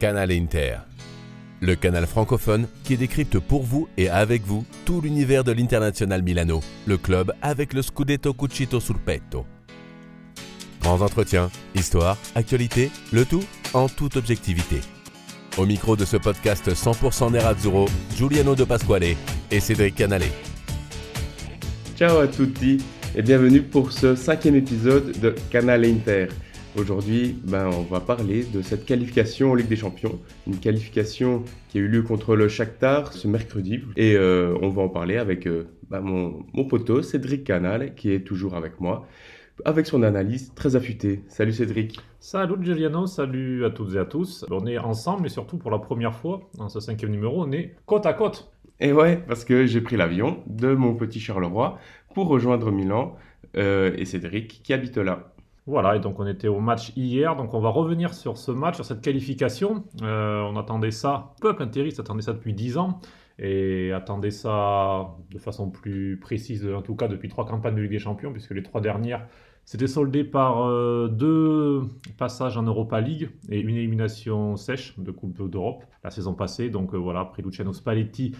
Canal Inter, le canal francophone qui décrypte pour vous et avec vous tout l'univers de l'International Milano, le club avec le Scudetto Cucito sul petto. Grands entretiens, histoire, actualité, le tout en toute objectivité. Au micro de ce podcast 100% Nerazzurro, Giuliano De Pasquale et Cédric Canale. Ciao à tutti et bienvenue pour ce cinquième épisode de Canal Inter. Aujourd'hui, ben, on va parler de cette qualification en Ligue des Champions, une qualification qui a eu lieu contre le Shakhtar ce mercredi. Et euh, on va en parler avec euh, ben, mon, mon poteau Cédric Canal, qui est toujours avec moi, avec son analyse très affûtée. Salut Cédric. Salut Giuliano, salut à toutes et à tous. On est ensemble et surtout pour la première fois, dans ce cinquième numéro, on est côte à côte. Et ouais, parce que j'ai pris l'avion de mon petit Charleroi pour rejoindre Milan euh, et Cédric qui habite là. Voilà, et donc on était au match hier, donc on va revenir sur ce match, sur cette qualification. Euh, on attendait ça, peuple interiste attendait ça depuis 10 ans, et attendait ça de façon plus précise, en tout cas depuis trois campagnes de Ligue des Champions, puisque les trois dernières s'étaient soldées par euh, deux passages en Europa League et une élimination sèche de Coupe d'Europe la saison passée. Donc euh, voilà, après Luciano Spalletti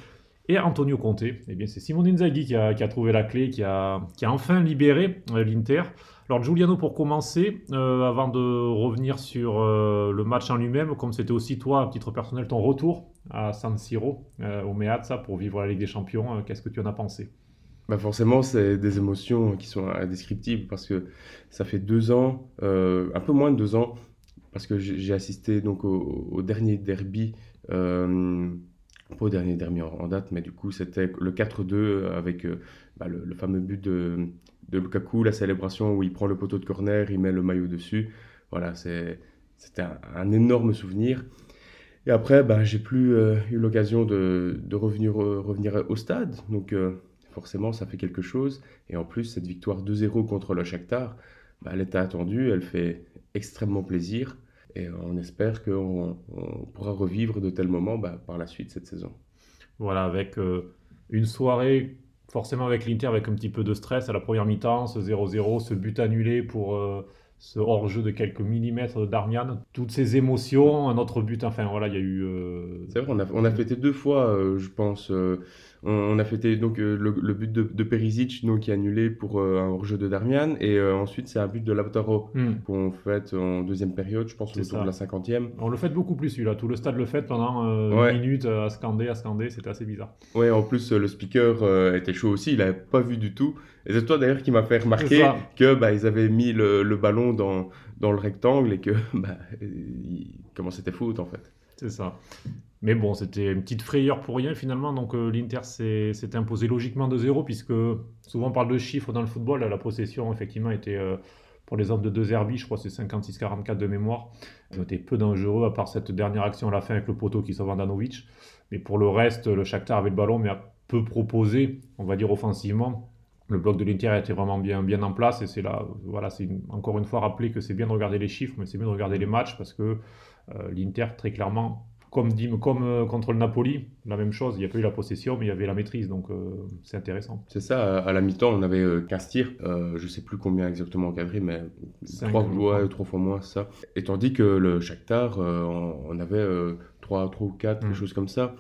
et Antonio Conte, eh bien c'est Simone Inzaghi qui a, trouvé la clé, qui a enfin libéré l'Inter. Alors Giuliano, pour commencer, euh, avant de revenir sur euh, le match en lui-même, comme c'était aussi toi, à titre personnel, ton retour à San Siro, euh, au Meazza, pour vivre la Ligue des Champions, qu'est-ce que tu en as pensé? Bah Forcément, c'est des émotions qui sont indescriptibles parce que ça fait deux ans, un peu moins de deux ans, parce que j'ai assisté donc au, dernier derby, pas au dernier derby en, date, mais du coup c'était le 4-2 avec bah, le, fameux but de, de Lukaku, la célébration où il prend le poteau de corner, il met le maillot dessus. Voilà, c'était un, énorme souvenir. Et après, ben, j'ai plus euh, eu l'occasion de, de, revenir, euh, revenir au stade. Donc, euh, forcément, ça fait quelque chose. Et en plus, cette victoire 2-0 contre le Shakhtar, ben, elle était attendue, elle fait extrêmement plaisir. Et on espère qu'on on pourra revivre de tels moments ben, par la suite cette saison. Voilà, avec une soirée forcément avec l'Inter, avec un petit peu de stress à la première mi-temps, ce 0-0, ce but annulé pour euh, ce hors-jeu de quelques millimètres d'Armian, toutes ces émotions, un autre but, enfin voilà, il y a eu... Euh... C'est vrai, on a, on a fêté deux fois, euh, je pense. On, on, a fêté donc, le, le, but de, de Perisic, donc, qui est annulé pour un hors-jeu de Darmian, et ensuite c'est un but de Lautaro mm. qu'on fête en deuxième période, je pense autour de la cinquantième. On le fête beaucoup plus celui-là, tout le stade le fête pendant euh, ouais. une minute à scander, à scander, c'était assez bizarre. Ouais, en plus le speaker euh, était chaud aussi, il n'avait pas vu du tout. Et c'est toi d'ailleurs qui m'a fait remarquer que bah, ils avaient mis le, le, ballon dans, dans le rectangle et que bah, il... comment c'était foot en fait. C'est ça. Mais bon, c'était une petite frayeur pour rien finalement. Donc euh, l'Inter s'est imposé logiquement de zéro, puisque souvent on parle de chiffres dans le football. La possession, effectivement, était euh, pour les hommes de deux Herbie, je crois c'est 56-44 de mémoire. Ils ont été peu dangereux, à part cette dernière action à la fin avec le poteau qui sauve Andanovic. Mais pour le reste, le Shakhtar avait le ballon, mais a peu proposé, on va dire offensivement. Le bloc de l'Inter était vraiment bien, bien en place. Et c'est là, voilà, c'est encore une fois rappelé que c'est bien de regarder les chiffres, mais c'est bien de regarder les matchs parce que euh, l'Inter, très clairement, comme, dit, comme euh, contre le Napoli, la même chose. Il n'y a pas eu la possession, mais il y avait la maîtrise. Donc euh, c'est intéressant. C'est ça. À la mi-temps, on avait euh, 15 tirs. je ne sais plus combien exactement encadré, mais 3, ouais, 3 fois moins ça. Et tandis que le Shakhtar, on, on, avait 3, 3 ou 4, mm. quelque chose comme ça.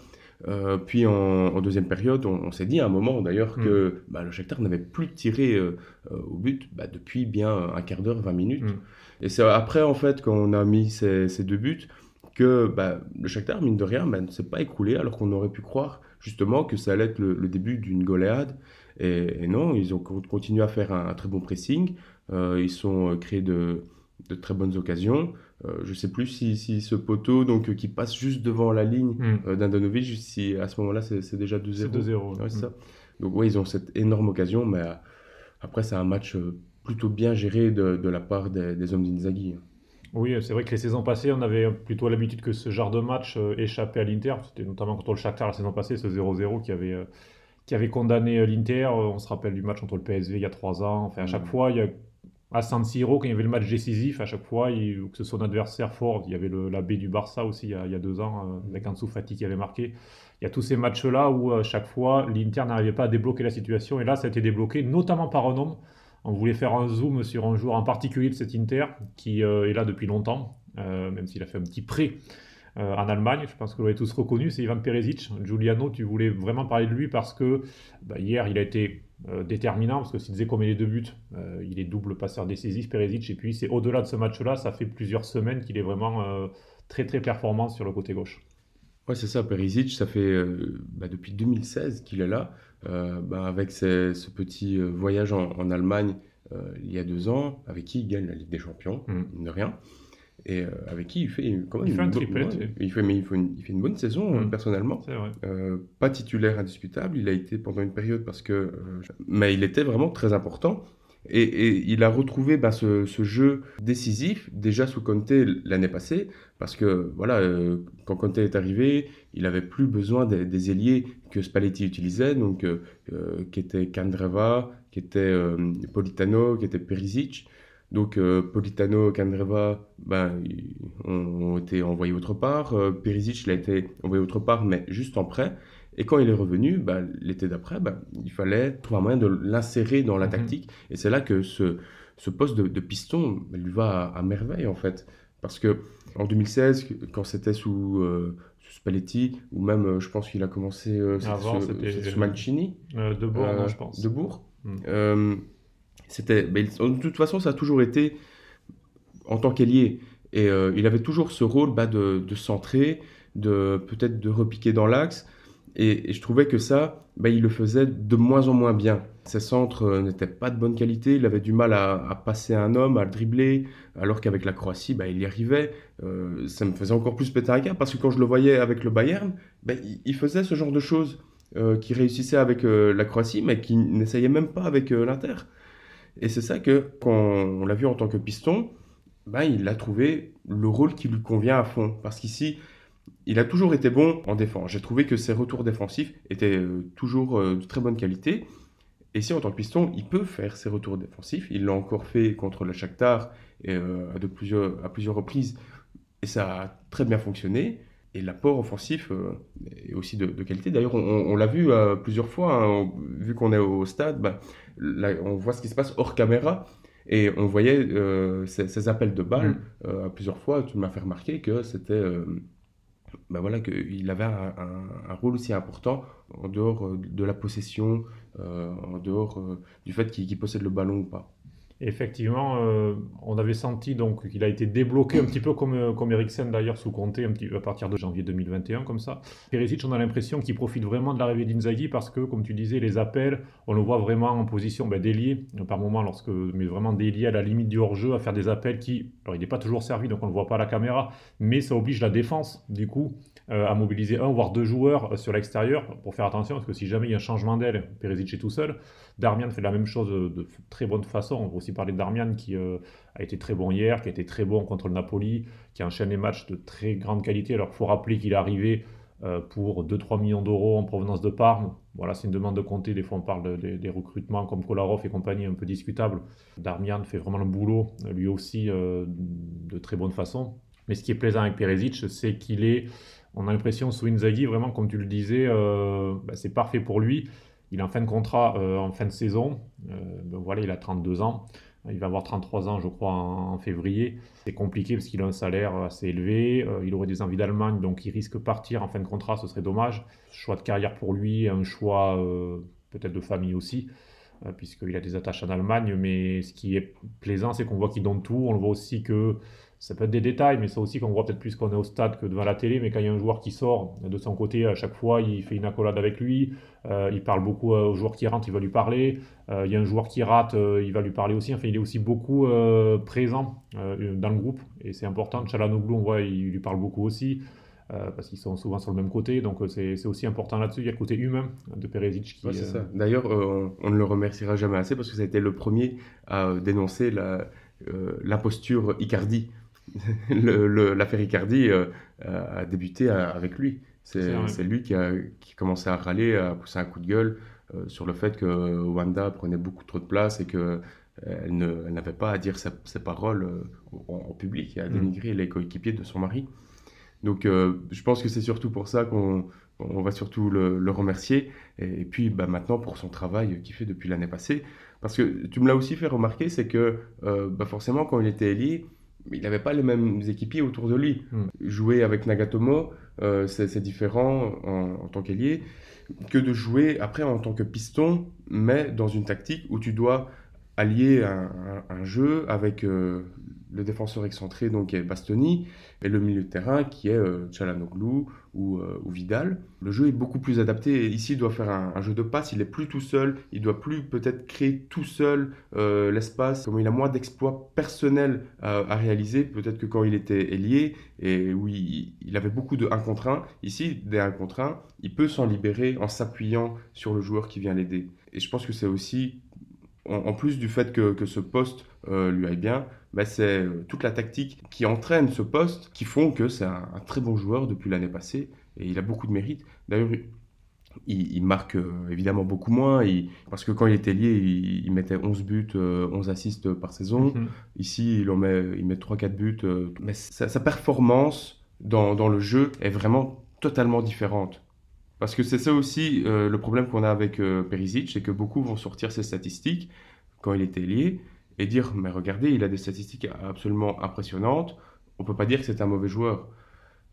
Euh, puis en, en, deuxième période, on, on s'est dit à un moment d'ailleurs mm. que bah, le Shakhtar n'avait plus tiré euh, au but bah, depuis bien un quart d'heure, 20 minutes. Mm. Et c'est après en fait qu'on a mis ces, ces deux buts que bah, le Shakhtar, mine de rien, ne s'est pas écoulé alors qu'on aurait pu croire justement que ça allait être le, le début d'une goléade. Et, et, non, ils ont continué à faire un, un très bon pressing. Euh, ils sont créés de, de, très bonnes occasions. Euh, je ne sais plus si, si, ce poteau donc, euh, qui passe juste devant la ligne Hmm. mm. d'Andanovic, si à ce moment-là c'est déjà 2-0. C'est 2-0. Ouais, mm. Donc oui, ils ont cette énorme occasion, mais euh, après c'est un match plutôt bien géré de, de la part des, des hommes d'Inzaghi. Oui, c'est vrai que les saisons passées, on avait plutôt l'habitude que ce genre de match euh, échappait à l'Inter. C'était notamment contre le Shakhtar la saison passée, ce 0-0 qui avait, euh, qui avait condamné l'Inter. On se rappelle du match contre le PSV il y a trois ans. Enfin, à chaque mmh. fois, il y a, à San Siro, quand il y avait le match décisif, à chaque fois, il, que ce soit un adversaire fort, il y avait la B du Barça aussi il y a, deux ans, euh, avec Ansu Fati qui avait marqué. Il y a tous ces matchs-là où, à chaque fois, l'Inter n'arrivait pas à débloquer la situation. Et là, ça a été débloqué, notamment par un homme. On voulait faire un zoom sur un joueur en particulier de cet Inter, qui euh, est là depuis longtemps, euh, même s'il a fait un petit prêt en Allemagne. Je pense que vous l'avez tous reconnu, c'est Ivan Perisic. Giuliano, tu voulais vraiment parler de lui parce que bah, hier, il a été déterminant parce que s'il faisait comme il est deux buts, il est double passeur décisif, Perisic. Et puis, c'est au-delà de ce match-là, ça fait plusieurs semaines qu'il est vraiment très très performant sur le côté gauche. Ouais, c'est ça, Perisic, ça fait bah, depuis 2016 qu'il est là, bah, avec ce petit voyage en Allemagne euh, il y a deux ans, avec qui il gagne la Ligue des Champions, mm. de rien. Et euh, avec qui il fait quand même il fait un triplé. il, fait, mais il, fait une, il fait une bonne saison, personnellement. Euh, pas titulaire indiscutable, il a été pendant une période parce que. mais il était vraiment très important. Et, il a retrouvé bah, ce, jeu décisif déjà sous Conte l'année passée, parce que voilà, quand Conte est arrivé, il avait plus besoin des, ailiers que Spalletti utilisait, donc qui étaient Candreva, qui était euh, Politano, qui était Perisic. Donc euh, Politano, Candreva ben, ont, été envoyés autre part. Euh, Perisic il a été envoyé autre part, mais juste en prêt. Et quand il est revenu, ben, l'été d'après, ben, il fallait trouver un moyen de l'insérer dans la mhm. tactique. Et c'est là que ce, ce poste de, piston lui va à, merveille, en fait. Parce que en 2016, quand c'était sous, Spalletti, ou même, je pense qu'il a commencé Avant, c'était sous Mancini. de Bourg, je pense. Bourg. Euh, c'était, de toute façon, ça a toujours été en tant qu'ailier. Et euh, il avait toujours ce rôle bah, de, centrer, de peut-être de repiquer dans l'axe. Et, je trouvais que ça, bah, il le faisait de moins en moins bien. Ses centres euh, n'étaient pas de bonne qualité, il avait du mal à, passer un homme, à le dribbler, alors qu'avec la Croatie, bah, il y arrivait. ça me faisait encore plus péter un câble, parce que quand je le voyais avec le Bayern, il, faisait ce genre de choses. Euh, qui réussissait avec euh, la Croatie, mais qui n'essayait même pas avec euh, l'Inter. Et c'est ça que, quand on l'a vu en tant que piston, ben, il a trouvé le rôle qui lui convient à fond. Parce qu'ici, il a toujours été bon en défense. J'ai trouvé que ses retours défensifs étaient toujours de très bonne qualité. Et ici, en tant que piston, il peut faire ses retours défensifs. Il l'a encore fait contre le Shakhtar et, de plusieurs, à plusieurs reprises. Et ça a très bien fonctionné et l'apport offensif euh, est aussi de, qualité. D'ailleurs, on, l'a vu euh, plusieurs fois, hein, vu qu'on est au stade, bah, on voit ce qui se passe hors caméra. Et on voyait euh, ces, appels de balles mm. à plusieurs fois. Tu m'as fait remarquer que c'était, bah voilà, qu'il avait un, un, rôle aussi important en dehors de la possession, en dehors du fait qu'il possède le ballon ou pas effectivement, euh, on avait senti donc qu'il a été débloqué un petit peu comme, euh, comme d'ailleurs sous Comté un à partir de janvier 2021 comme ça. Perisic, on a l'impression qu'il profite vraiment de l'arrivée d'Inzaghi parce que, comme tu disais, les appels, on le voit vraiment en position ben, d'ailier par moment, lorsque, mais vraiment délié à la limite du hors-jeu, à faire des appels qui, alors il n'est pas toujours servi donc on ne le voit pas à la caméra, mais ça oblige la défense du coup euh, à mobiliser un voire deux joueurs sur l'extérieur pour faire attention parce que si jamais il y a un changement d'aile, Perisic est tout seul. Darmian fait la même chose de, très bonne façon. On va aussi parler de Darmian qui euh, a été très bon hier, qui a été très bon contre le Napoli, qui enchaîne des matchs de très grande qualité. Alors il faut rappeler qu'il est arrivé euh, pour 2-3 millions d'euros en provenance de Parme. Voilà, c'est une demande de compter. Des fois, on parle des recrutements comme Kolarov et compagnie un peu discutables. Darmian fait vraiment le boulot, lui aussi, euh, de très bonne façon. Mais ce qui est plaisant avec Peresic, c'est qu'il est, on a l'impression, sous Inzaghi, vraiment, comme tu le disais, bah, c'est parfait pour lui. Il est en fin de contrat euh, en fin de saison. Euh, voilà, il a 32 ans. Il va avoir 33 ans, je crois, en, février. C'est compliqué parce qu'il a un salaire assez élevé. Euh, il aurait des envies d'Allemagne, donc il risque de partir en fin de contrat. Ce serait dommage. Choix de carrière pour lui, un choix peut-être de famille aussi, puisqu'il a des attaches en Allemagne. Mais ce qui est plaisant, c'est qu'on voit qu'il donne tout. On le voit aussi que ça peut être des détails, mais ça aussi qu'on voit peut-être plus qu'on est au stade que devant la télé. Mais quand il y a un joueur qui sort de son côté, à chaque fois, il fait une accolade avec lui. Euh, il parle beaucoup euh, au joueur qui rentre, il va lui parler. Euh, il y a un joueur qui rate, il va lui parler aussi. Enfin, il est aussi beaucoup présent dans le groupe et c'est important. Chalanoglu, on voit, il lui parle beaucoup aussi. parce qu'ils sont souvent sur le même côté. Donc c'est aussi important là-dessus. Il y a le côté humain de Peresic qui. Ouais, c'est ça. D'ailleurs, on, ne le remerciera jamais assez parce que ça a été le premier à dénoncer l'imposture la, Icardi l'affaire Icardi euh, a débuté avec lui. C'est lui qui a, qui commencé à râler, à pousser un coup de gueule euh, sur le fait que Wanda prenait beaucoup trop de place et qu'elle elle n'avait pas à dire ses, paroles euh, en, public et à mm. dénigrer les coéquipiers de son mari. Donc je pense que c'est surtout pour ça qu'on va surtout le, remercier. Et, puis bah, maintenant pour son travail qu'il fait depuis l'année passée. Parce que tu me l'as aussi fait remarquer, c'est que bah, forcément quand il était élu, il n'avait pas les mêmes équipiers autour de lui. Mm. Jouer avec Nagatomo, euh, c'est différent en, en tant qu'ailier que de jouer après en tant que piston, mais dans une tactique où tu dois allier un, un- un jeu avec euh, le défenseur excentré, donc est Bastoni, et le milieu de terrain qui est euh, euh, ou Vidal. Le jeu est beaucoup plus adapté. Ici, il doit faire un, jeu de passe. Il est plus tout seul. Il doit plus peut-être créer tout seul euh, l'espace. Comme il a moins d'exploits personnels à, à réaliser, peut-être que quand il était ailier et où il, il avait beaucoup de 1 contre 1, ici, des 1 contre 1, il peut s'en libérer en s'appuyant sur le joueur qui vient l'aider. Et je pense que c'est aussi, en, en plus du fait que, que ce poste euh, lui aille bien, bah, c'est euh, toute la tactique qui entraîne ce poste qui font que c'est un, un très bon joueur depuis l'année passée et il a beaucoup de mérite. D'ailleurs, il, il marque euh, évidemment beaucoup moins il- parce que quand il était lié, il, il mettait 11 buts, euh, 11 assists par saison. Mhm. Ici, il en met, il met 3-4 buts. mais sa, sa performance dans, dans le jeu est vraiment totalement différente. Parce que c'est ça aussi euh, le problème qu'on a avec euh, Perisic, c'est que beaucoup vont sortir ses statistiques quand il était lié et dire mais regardez, il a des statistiques absolument impressionnantes. On peut pas dire que c'est un mauvais joueur.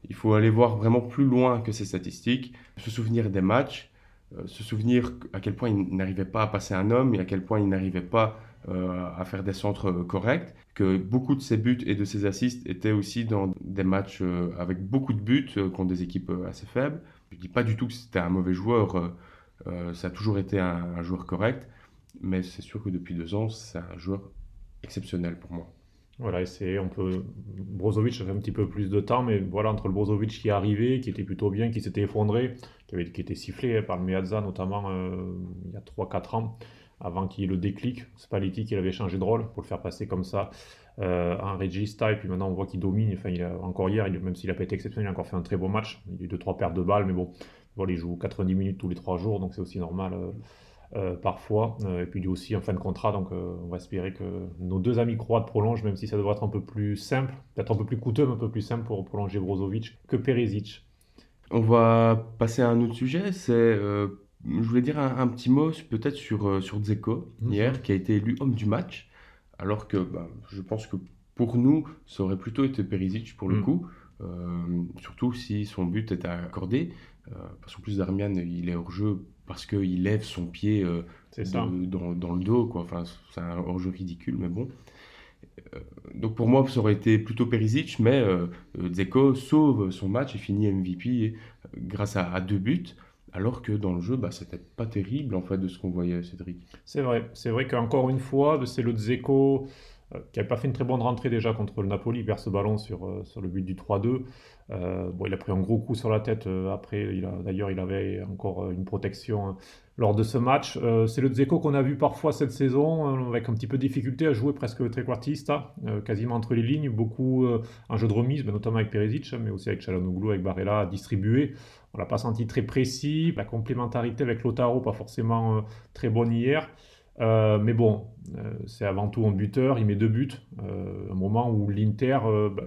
Il faut aller voir vraiment plus loin que ses statistiques, se souvenir des matchs, euh, se souvenir à quel point il n'arrivait pas à passer un homme et à quel point il n'arrivait pas euh, à faire des centres corrects, que beaucoup de ses buts et de ses assists étaient aussi dans des matchs avec beaucoup de buts contre des équipes assez faibles. Je dis pas du tout que c'était un mauvais joueur, euh, euh, ça a toujours été un, joueur correct, mais c'est sûr que depuis deux ans, c'est un joueur exceptionnel pour moi. Voilà, c'est, Brozovic a fait un petit peu plus de temps, mais voilà, entre le Brozovic qui est arrivé, qui était plutôt bien, qui s'était effondré, qui, avait, qui était sifflé hein, par le Meazza notamment euh, il y a 3-4 ans, avant qu'il y ait le déclic. Spalletti qui avait changé de rôle pour le faire passer comme ça euh, en regista, et puis maintenant on voit qu'il domine. Enfin, il a, encore hier, il, même s'il n'a pas été exceptionnel, il a encore fait un très beau match. Il a eu 2-3 pertes de balles, mais bon, voilà, il joue 90 minutes tous les 3 jours, donc c'est aussi normal. euh, euh, parfois, euh, et puis lui aussi en fin de contrat, donc on va espérer que nos deux amis croates prolongent, même si ça devrait être un peu plus simple, peut-être un peu plus coûteux, mais un peu plus simple pour prolonger Brozovic que Perisic. On va passer à un autre sujet, c'est, je voulais dire un, un petit mot peut-être sur, sur Dzeko, Mhm. hier, qui a été élu homme du match, alors que bah, je pense que pour nous, ça aurait plutôt été Perisic pour le Mhm. coup, euh, surtout si son but était accordé, euh, parce qu'en plus Darmian, il est hors jeu parce qu'il lève son pied euh, de- dans, dans le dos, quoi. Enfin, c'est un hors-jeu ridicule, mais bon. Donc pour moi, ça aurait été plutôt Perisic, mais Dzeko sauve son match et finit MVP grâce à, à deux buts, alors que dans le jeu, bah, c'était pas terrible en fait de ce qu'on voyait, Cédric. C'est vrai, c'est vrai qu'encore une fois, c'est le Dzeko euh, qui n'avait pas fait une très bonne rentrée déjà contre le Napoli, il perd ce ballon sur, euh, sur le but du 3-2. Euh, bon, il a pris un gros coup sur la tête après, d'ailleurs il avait encore une protection euh, lors de ce match. Euh, c'est le Dzeko qu'on a vu parfois cette saison, euh, avec un petit peu de difficulté à jouer presque trequartista, euh, quasiment entre les lignes, beaucoup euh, en jeu de remise, mais notamment avec Perisic, mais aussi avec Çalhanoğlu, avec Barella, distribué. On l'a pas senti très précis, la complémentarité avec Lautaro, pas forcément euh, très bonne hier. Mais bon, c'est avant tout un buteur, il met deux buts. Un moment où l'Inter, bah,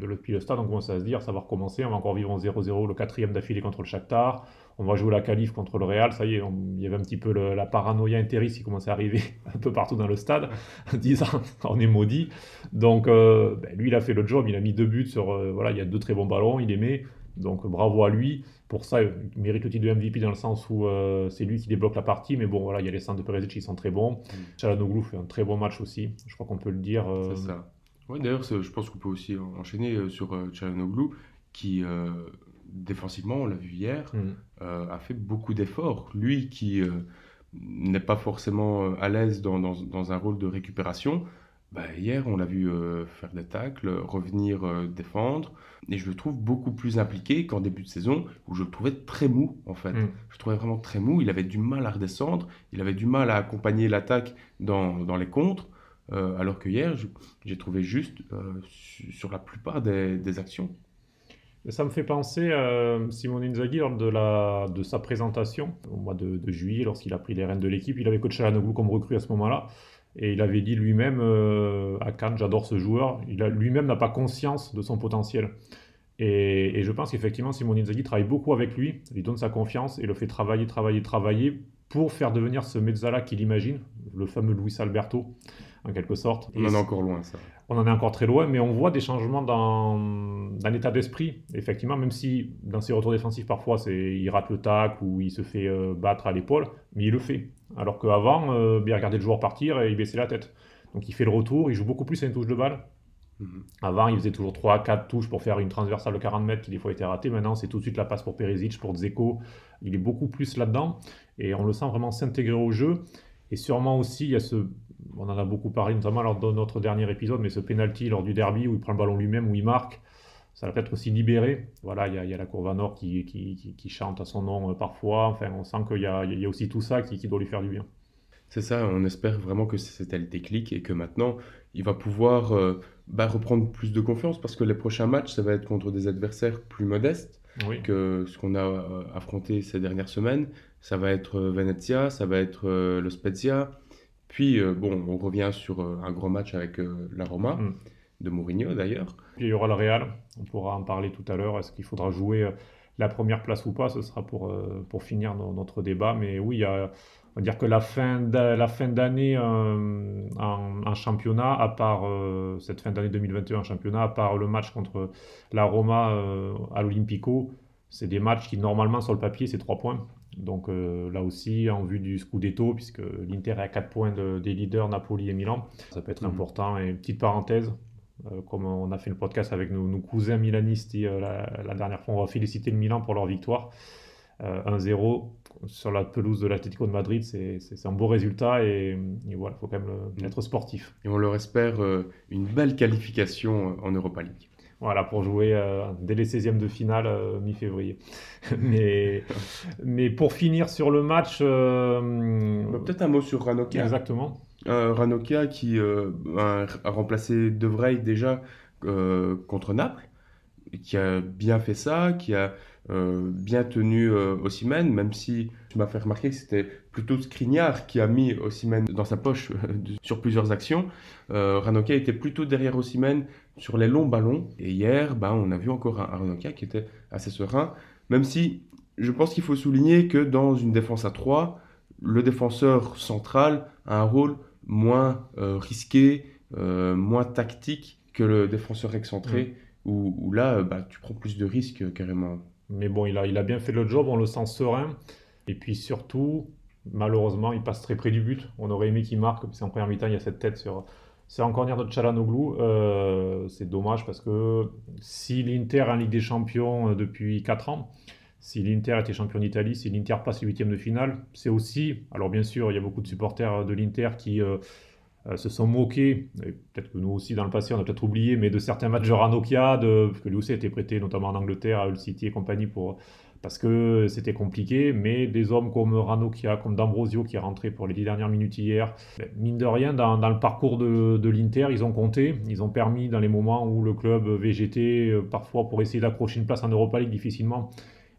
de depuis le on commence à se dire ça va recommencer, on va encore vivre en 0-0, le quatrième d'affilée contre le Shakhtar, on va jouer la qualif contre le Real, ça y est, on- il y avait un petit peu le- la paranoïa intériste qui commençait à arriver un peu partout dans le stade, en disant on est maudit. Donc euh, ben, lui, il a fait le job, il a mis deux buts sur, euh, voilà, il y a deux très bons ballons, il les met, donc bravo à lui. Pour ça, il mérite le titre de MVP dans le sens où euh, c'est lui qui débloque la partie, mais bon, voilà, il y a les centres de Perisic qui sont très bons. Çalhanoğlu fait un très bon match aussi, je crois qu'on peut le dire. C'est ça. Ouais, D'ailleurs, je pense qu'on peut aussi en- enchaîner sur Çalhanoğlu, qui défensivement, on l'a vu hier, hmm. euh, a fait beaucoup d'efforts. Lui qui euh, n'est pas forcément euh, à l'aise dans, dans- dans un rôle de récupération, bah, hier on l'a vu euh, faire des tacles, revenir défendre, et je le trouve beaucoup plus impliqué qu'en début de saison où je le trouvais très mou en fait. Mm. Je le trouvais vraiment très mou, il avait du mal à redescendre, il avait du mal à accompagner l'attaque dans, dans les contres, euh, alors que hier j'ai trouvé juste euh, su- sur la plupart des, des actions. Ça me fait penser à Simone Inzaghi lors de, la, de sa présentation au mois de, juillet, lorsqu'il a pris les rênes de l'équipe. Il avait coaché Çalhanoğlu comme recrue à ce moment-là. Et il avait dit lui-même euh, à Cannes, j'adore ce joueur. Il lui-même n'a pas conscience de son potentiel. Et, et je pense qu'effectivement, Simone Inzaghi travaille beaucoup avec lui, lui donne sa confiance et le fait travailler, travailler, travailler pour faire devenir ce Mezzala qu'il imagine, le fameux Luis Alberto, en quelque sorte. On en est encore loin, ça. On en est encore très loin, mais on voit des changements dans, dans l'état d'esprit, effectivement, même si dans ses retours défensifs, parfois, il rate le tac ou il se fait euh, battre à l'épaule, mais il le fait. Alors qu'avant, euh, il regardait le joueur partir et il baissait la tête. Donc il fait le retour, il joue beaucoup plus à une touche de balle. Mhm. Avant, il faisait toujours 3-4 touches pour faire une transversale de 40 mètres qui des fois était ratée. Maintenant, c'est tout de suite la passe pour Perisic, pour Dzeko. Il est beaucoup plus là-dedans et on le sent vraiment s'intégrer au jeu. Et sûrement aussi, il y a ce. On en a beaucoup parlé, notamment lors de notre dernier épisode, mais ce penalty lors du derby où il prend le ballon lui-même, où il marque, ça va peut-être aussi libéré. Voilà, il y, a, il y a la Courva Nord qui, qui, chante à son nom euh, parfois. Enfin, on sent qu'il y a, aussi tout ça qui, qui doit lui faire du bien. C'est ça, on espère vraiment que c'était le déclic et que maintenant, il va pouvoir euh, bah, reprendre plus de confiance parce que les prochains matchs, ça va être contre des adversaires plus modestes Oui. que ce qu'on a euh, affronté ces dernières semaines. Ça va être euh, Venezia, ça va être euh, le Spezia. Puis, bon, on revient sur un gros match avec la Roma, Mm. de Mourinho d'ailleurs. Puis il y aura le Real, on pourra en parler tout à l'heure. Est-ce qu'il faudra jouer la première place ou pas? Ce sera pour, pour finir no- notre débat. Mais oui, il y a, va dire que la fin d'a- la fin d'année euh, en, en championnat, à part euh, cette fin d'année 2021 en championnat, à part le match contre la Roma euh, à l'Olympico, c'est des matchs qui normalement sur le papier c'est 3 points. Donc euh, là aussi, en vue du Scudetto, puisque l'Inter est à 4 points de- des leaders Napoli et Milan, ça peut être Mhm. important. Et petite parenthèse, comme on a fait le podcast avec nos, nos cousins milanistes la, la dernière fois, on va féliciter le Milan pour leur victoire. Euh, 1-0 sur la pelouse de l'Atlético de Madrid, c'est un beau résultat et, et voilà, il faut quand même le- Mm. être sportif. Et on leur espère euh, une belle qualification euh, en Europa League. Voilà, pour jouer euh, dès les 16e de finale euh, mi-février. mais, mais pour finir sur le match. euh, Bah, Peut-être un mot sur Ranocchia. Exactement. Euh, Ranocchia qui euh, a, a remplacé De Vrij déjà euh, contre Naples, qui a bien fait ça, qui a euh, bien tenu euh, Osimhen, même si tu m'as fait remarquer que c'était plutôt Skriniar qui a mis Osimhen dans sa poche euh, sur plusieurs actions. Euh, était plutôt derrière Osimhen sur les longs ballons. Et hier, ben, on a vu encore un, Ranocchia qui était assez serein, même si je pense qu'il faut souligner que dans une défense à 3, le défenseur central a un rôle moins euh, risqué, euh, moins tactique que le défenseur excentré, où, où là, euh, bah, tu prends plus de risques euh, carrément. Mais bon, il a, il a bien fait le job, on le sent serein. Et puis surtout, malheureusement, il passe très près du but. On aurait aimé qu'il marque, parce qu'en première mi-temps, il y a cette tête sur. C'est encore corner de Chalanoglu. Euh, c'est dommage parce que si l'Inter est en Ligue des Champions euh, depuis 4 ans, si l'Inter était champion d'Italie, si l'Inter passe les huitièmes de finale, c'est aussi. Alors bien sûr, il y a beaucoup de supporters de l'Inter qui euh, euh, se sont moqués, peut-être que nous aussi dans le passé, on a peut-être oublié, mais de certains matchs de Ranocchia, de, parce que lui aussi a été prêté notamment en Angleterre, à Hull City et compagnie, pour, parce que c'était compliqué, mais des hommes comme Ranocchia, comme D'Ambrosio qui est rentré pour les dix dernières minutes hier, ben, mine de rien, dans, dans le parcours de, de l'Inter, ils ont compté, ils ont permis dans les moments où le club végétait, euh, parfois pour essayer d'accrocher une place en Europa League difficilement,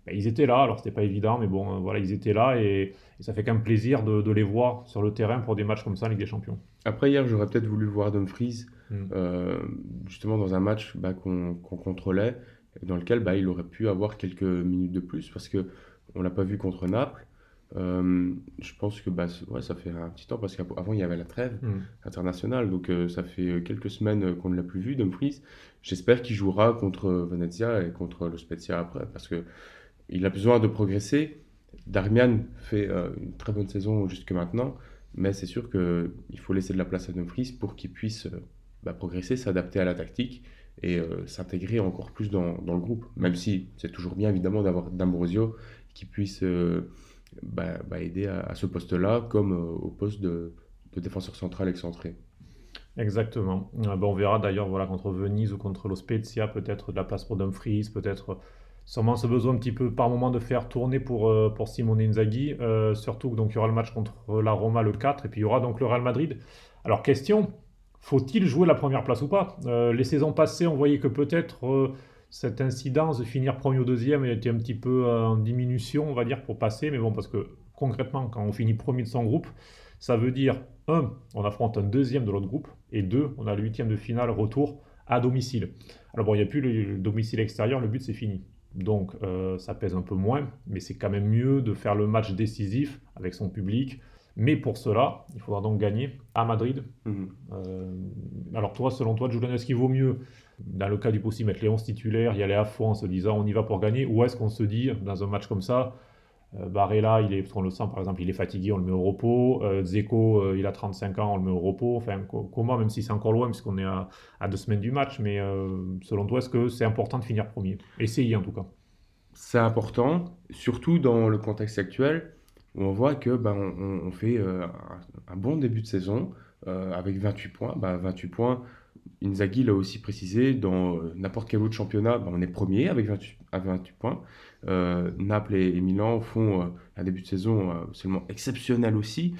ben, ils étaient là, alors c'était pas évident, mais bon, euh, voilà, ils étaient là et, et ça fait quand même plaisir de, de les voir sur le terrain pour des matchs comme ça en Ligue des Champions. Après, hier, j'aurais peut-être voulu voir Dumfries, Mm. euh, justement dans un match bah, qu'on contrôlait, dans lequel bah, il aurait pu avoir quelques minutes de plus, parce que on l'a pas vu contre Naples. Euh, je pense que bah, ouais, ça fait un petit temps, parce qu'avant, il y avait la trêve. Mm. international. Donc euh, ça fait quelques semaines qu'on ne l'a plus vu, Dumfries. J'espère qu'il jouera contre Venezia et contre le Spezia après, parce que il a besoin de progresser. Darmian fait euh, une très bonne saison jusque maintenant, mais c'est sûr qu'il faut laisser de la place à Dumfries pour qu'il puisse euh, bah, progresser, s'adapter à la tactique et euh, s'intégrer encore plus dans, le groupe. Même si c'est toujours bien évidemment d'avoir D'Ambrosio qui puisse bah, bah, aider à, ce poste-là comme au poste de, défenseur central excentré. Exactement. Euh, on verra d'ailleurs voilà, contre Venise ou contre lo Spezia, peut-être de la place pour Dumfries, peut-être sûrement ce besoin un petit peu par moment de faire tourner pour, euh, pour Simone Inzaghi. Euh, surtout que donc, il y aura le match contre la Roma le 4 et puis il y aura donc le Real Madrid. Alors question, faut-il jouer la première place ou pas? Euh, Les saisons passées, on voyait que peut-être euh, cette incidence de finir premier ou deuxième était un petit peu euh, en diminution, on va dire, pour passer. Mais bon, parce que concrètement, quand on finit premier de son groupe, ça veut dire, un, on affronte un deuxième de l'autre groupe, et deux, on a le huitième de finale retour à domicile. Alors bon, il n'y a plus le domicile extérieur, le but c'est fini. Donc euh, ça pèse un peu moins, mais c'est quand même mieux de faire le match décisif avec son public, Mais pour cela, il faudra donc gagner à Madrid. Mhm. Euh, alors toi, selon toi, Julian, est-ce qu'il vaut mieux, dans le cas du possible, mettre les 11 titulaires, y aller à fond en se disant on y va pour gagner, ou est-ce qu'on se dit, dans un match comme ça, Barella, il est, qu'on le sent par exemple, il est fatigué, on le met au repos. Euh, Zeko, euh, il a 35 ans, on le met au repos. Enfin, co- comment, même si c'est encore loin, puisqu'on est à, deux semaines du match, mais euh, selon toi, est-ce que c'est important de finir premier? Essayer en tout cas. C'est important, surtout dans le contexte actuel, où on voit que ben, on, on fait euh, un, bon début de saison euh, avec 28 points. Ben, 28 points, Inzaghi l'a aussi précisé, dans euh, n'importe quel autre championnat, ben, on est premier avec 28, avec 28 points. Euh, Naples et, Milan font euh, un début de saison seulement exceptionnel aussi,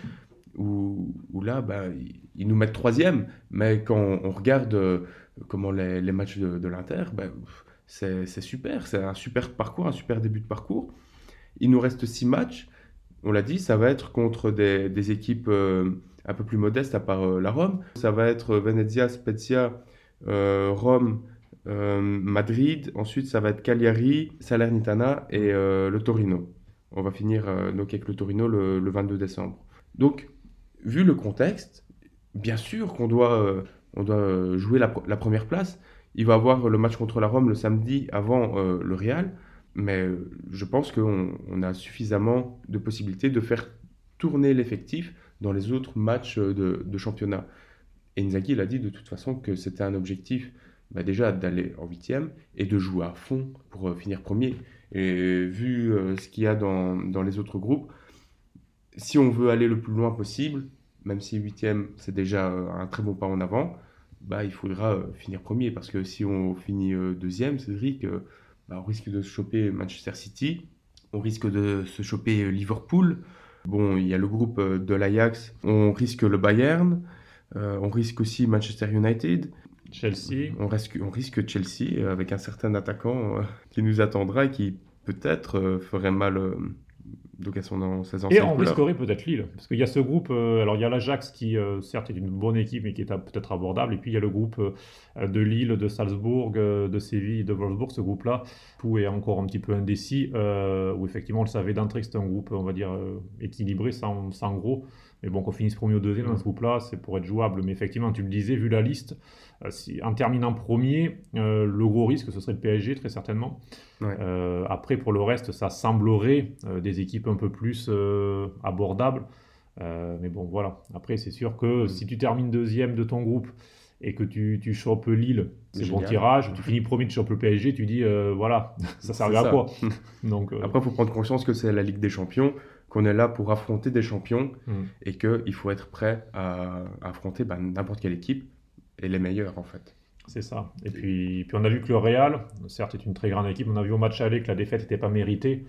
où, là, ben, ils, nous mettent troisième. Mais quand on regarde comment les, matchs de, l'Inter, ben, c'est super, c'est un super parcours, un super début de parcours. Il nous reste six matchs. On l'a dit, ça va être contre des, équipes un peu plus modestes à part euh, la Rome. Ça va être Venezia, Spezia, euh, Rome, euh, Madrid. Ensuite, ça va être Cagliari, Salernitana et le Torino. On va finir donc avec le Torino le, le 22 décembre. Donc, vu le contexte, bien sûr qu'on doit, on doit jouer la, première place. Il va avoir le match contre la Rome le samedi avant le Real, mais je pense qu'on on a suffisamment de possibilités de faire tourner l'effectif dans les autres matchs euh, de, championnat. Et Inzaghi il a dit de toute façon que c'était un objectif bah, déjà d'aller en huitième et de jouer à fond pour euh, finir premier. Et vu euh, ce qu'il y a dans, les autres groupes, si on veut aller le plus loin possible, même si huitième c'est déjà un très bon pas en avant, bah, il faudra finir premier parce que si on finit deuxième, Cédric, bah, on risque de se choper Manchester City, on risque de se choper Liverpool. Bon, il y a le groupe euh, de l'Ajax, on risque le Bayern, euh, on risque aussi Manchester United, Chelsea. on risque, on risque Chelsea euh, avec un certain attaquant qui nous attendra et qui peut-être ferait mal donc à son, an- ses Et anciennes on risquerait peut-être Lille, parce qu'il y a ce groupe, euh, alors il y a l'Ajax qui euh, certes est une bonne équipe mais qui est peut-être abordable, et puis il y a le groupe euh, de Lille, de Salzbourg, de Séville, de Wolfsburg, ce groupe-là, tout est encore un petit peu indécis, où effectivement on le savait d'entrée que c'était un groupe, on va dire, équilibré, sans, sans gros, mais bon qu'on finisse premier ou deuxième dans ce groupe-là, c'est pour être jouable, mais effectivement tu le disais, vu la liste, si, en terminant premier, euh, le gros risque ce serait le PSG très certainement. Ouais. Euh, après, pour le reste, ça semblerait euh, des équipes un peu plus euh, abordables. Euh, mais bon, voilà. Après, c'est sûr que si tu termines deuxième de ton groupe et que tu, tu chopes Lille, c'est bon tirage. Tu finis premier, tu chopes le PSG, tu dis, euh, voilà, ça servait à quoi? Donc, euh, Après, il faut prendre conscience que c'est la Ligue des Champions, qu'on est là pour affronter des champions Mm. et qu'il faut être prêt à, à affronter bah, n'importe quelle équipe et les meilleurs en fait. C'est ça. Et puis, puis on a vu que le Real, certes, est une très grande équipe. On a vu au match aller que la défaite n'était pas méritée.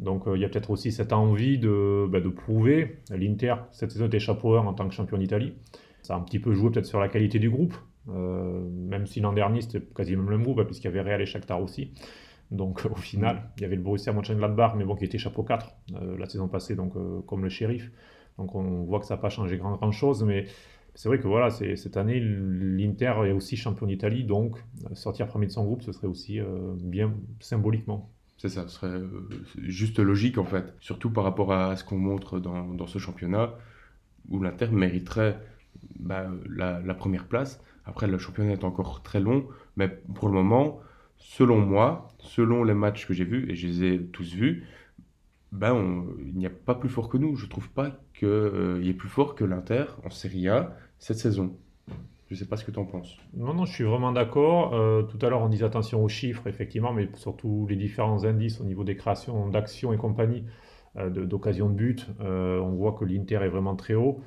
Donc euh, il y a peut-être aussi cette envie de, bah, de prouver. L'Inter, cette saison, était chapeau 1 en tant que champion d'Italie. Ça a un petit peu joué peut-être sur la qualité du groupe. Euh, même si l'an dernier, c'était quasiment le même groupe, hein, puisqu'il y avait Real et Shakhtar aussi. Donc au final, il y avait le Borussia Mönchengladbach, mais bon, qui était chapeau 4 euh, la saison passée, donc comme le shérif. Donc on voit que ça n'a pas changé grand, grand chose, mais c'est vrai que voilà, cette année, l'Inter est aussi champion d'Italie, donc euh, sortir premier de son groupe, ce serait aussi euh, bien symboliquement. C'est ça, ce serait euh, juste logique en fait, surtout par rapport à ce qu'on montre dans, ce championnat où l'Inter mériterait bah, la première place. Après, le championnat est encore très long, mais pour le moment, selon moi, selon les matchs que j'ai vus, et je les ai tous vus, ben il n'y a pas plus fort que nous. Je trouve pas qu'il y ait plus fort que l'Inter en Serie A cette saison. Je sais pas ce que tu en penses. Non, non, je suis vraiment d'accord. Euh, tout à l'heure, on disait attention aux chiffres, effectivement, mais surtout les différents indices au niveau des créations d'actions et compagnie, euh, d'occasions de but. Euh, on voit que l'Inter est vraiment très haut,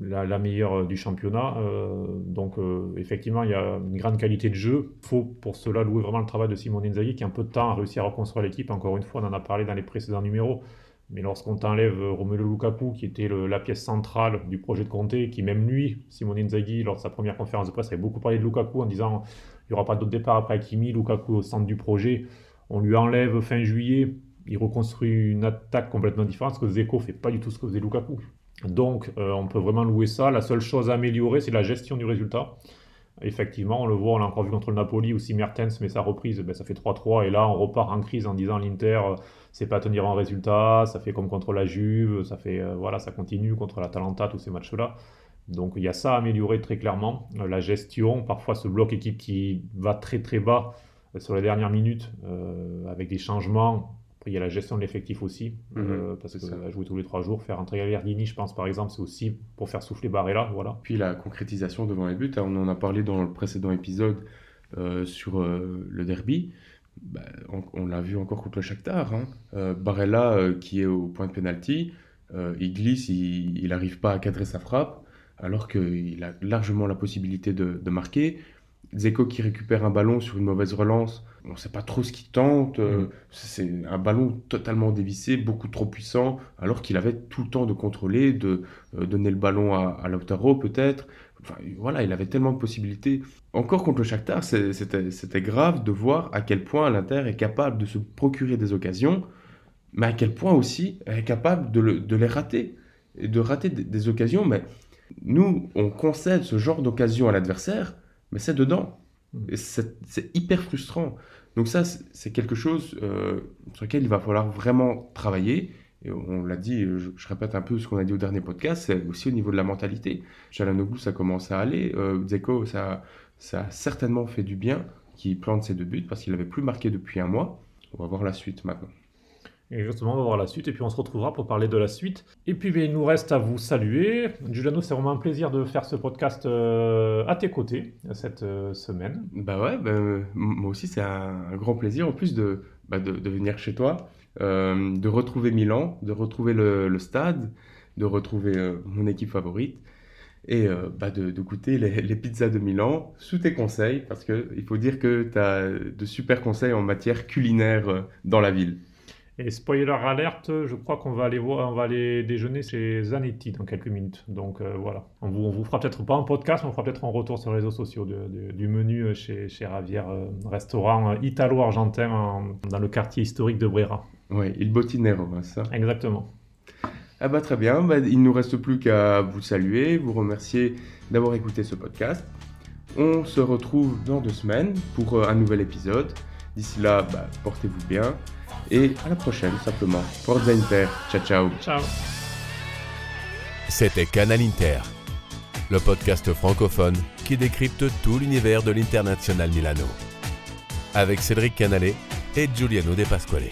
la, meilleure euh, du championnat. Euh, donc, euh, effectivement, il y a une grande qualité de jeu. Il faut pour cela louer vraiment le travail de Simone Inzaghi, qui, en peu de temps, a réussi à reconstruire l'équipe. Encore une fois, on en a parlé dans les précédents numéros. Mais lorsqu'on t'enlève Romelu Lukaku, qui était la pièce centrale du projet de Conte, qui même lui, Simone Inzaghi, lors de sa première conférence de presse, avait beaucoup parlé de Lukaku en disant il n'y aura pas d'autre départ après Hakimi, Lukaku au centre du projet. On lui enlève fin juillet, il reconstruit une attaque complètement différente, parce que Zeko fait pas du tout ce que faisait Lukaku. Donc euh, on peut vraiment louer ça. La seule chose à améliorer, c'est la gestion du résultat. Effectivement, on le voit, on l'a encore vu contre le Napoli, où si Mertens met sa reprise, ben, ça fait 3-3, et là on repart en crise en disant l'Inter, euh, c'est pas tenir en résultat, ça fait comme contre la Juve, ça fait euh, voilà, ça continue contre la Talenta, tous ces matchs-là. Donc il y a ça à améliorer très clairement. La gestion, parfois ce bloc équipe qui va très très bas sur les dernières minutes, avec des changements il y a la gestion de l'effectif aussi, mhm. euh, parce que ça va jouer tous les trois jours. Faire rentrer Gagliardini, je pense, par exemple, c'est aussi pour faire souffler Barrella. Voilà. Puis la concrétisation devant les buts, hein, on en a parlé dans le précédent épisode euh, sur euh, le derby. Bah, on, l'a vu encore contre le Shakhtar. Hein. Barrella, qui est au point de pénalty, il glisse, il n'arrive pas à cadrer sa frappe, alors qu'il a largement la possibilité de, de marquer. Zeko qui récupère un ballon sur une mauvaise relance, on ne sait pas trop ce qu'il tente. Euh, mm. C'est un ballon totalement dévissé, beaucoup trop puissant, alors qu'il avait tout le temps de contrôler, de euh, donner le ballon à, à Lautaro peut-être. Enfin, voilà, il avait tellement de possibilités. Encore contre le Shakhtar, c'était grave de voir à quel point l'Inter est capable de se procurer des occasions, mais à quel point aussi elle est capable de, les rater. Et de rater des, des occasions, mais nous, on concède ce genre d'occasion à l'adversaire, mais c'est dedans. Mm. C'est hyper frustrant. Donc ça, c'est quelque chose euh, sur lequel il va falloir vraiment travailler. Et on l'a dit, je, répète un peu ce qu'on a dit au dernier podcast, c'est aussi au niveau de la mentalité. Chalanoglu, ça commence à aller. Euh, Zeko, ça, ça a certainement fait du bien qu'il plante ses deux buts parce qu'il n'avait plus marqué depuis un mois. On va voir la suite maintenant. Exactement, on va voir la suite et puis on se retrouvera pour parler de la suite. Et puis ben, il nous reste à vous saluer. Giuliano, c'est vraiment un plaisir de faire ce podcast euh, à tes côtés cette euh, semaine. Bah ouais, bah, moi aussi c'est un, grand plaisir en plus de, bah, de, venir chez toi, euh, de retrouver Milan, de retrouver le, stade, de retrouver mon équipe favorite et bah, de, goûter les, les, pizzas de Milan sous tes conseils parce qu'il faut dire que tu as de super conseils en matière culinaire dans la ville. Et spoiler alerte, je crois qu'on va aller voir, on va aller déjeuner chez Zanetti dans quelques minutes. Donc euh, voilà, on vous, on vous fera peut-être pas un podcast, mais on fera peut-être un retour sur les réseaux sociaux du menu chez, chez Ravière, euh, restaurant italo-argentin dans le quartier historique de Brera. Oui, il Botinero, hein, ça. Exactement. Ah bah très bien, bah, il ne nous reste plus qu'à vous saluer, vous remercier d'avoir écouté ce podcast. On se retrouve dans deux semaines pour euh, un nouvel épisode. D'ici là, bah, portez-vous bien. Et à la prochaine, simplement. Forza Inter. Ciao, ciao. Ciao. C'était Canal Inter, le podcast francophone qui décrypte tout l'univers de l'international Milano. Avec Cédric Canale et Giuliano De Pasquale.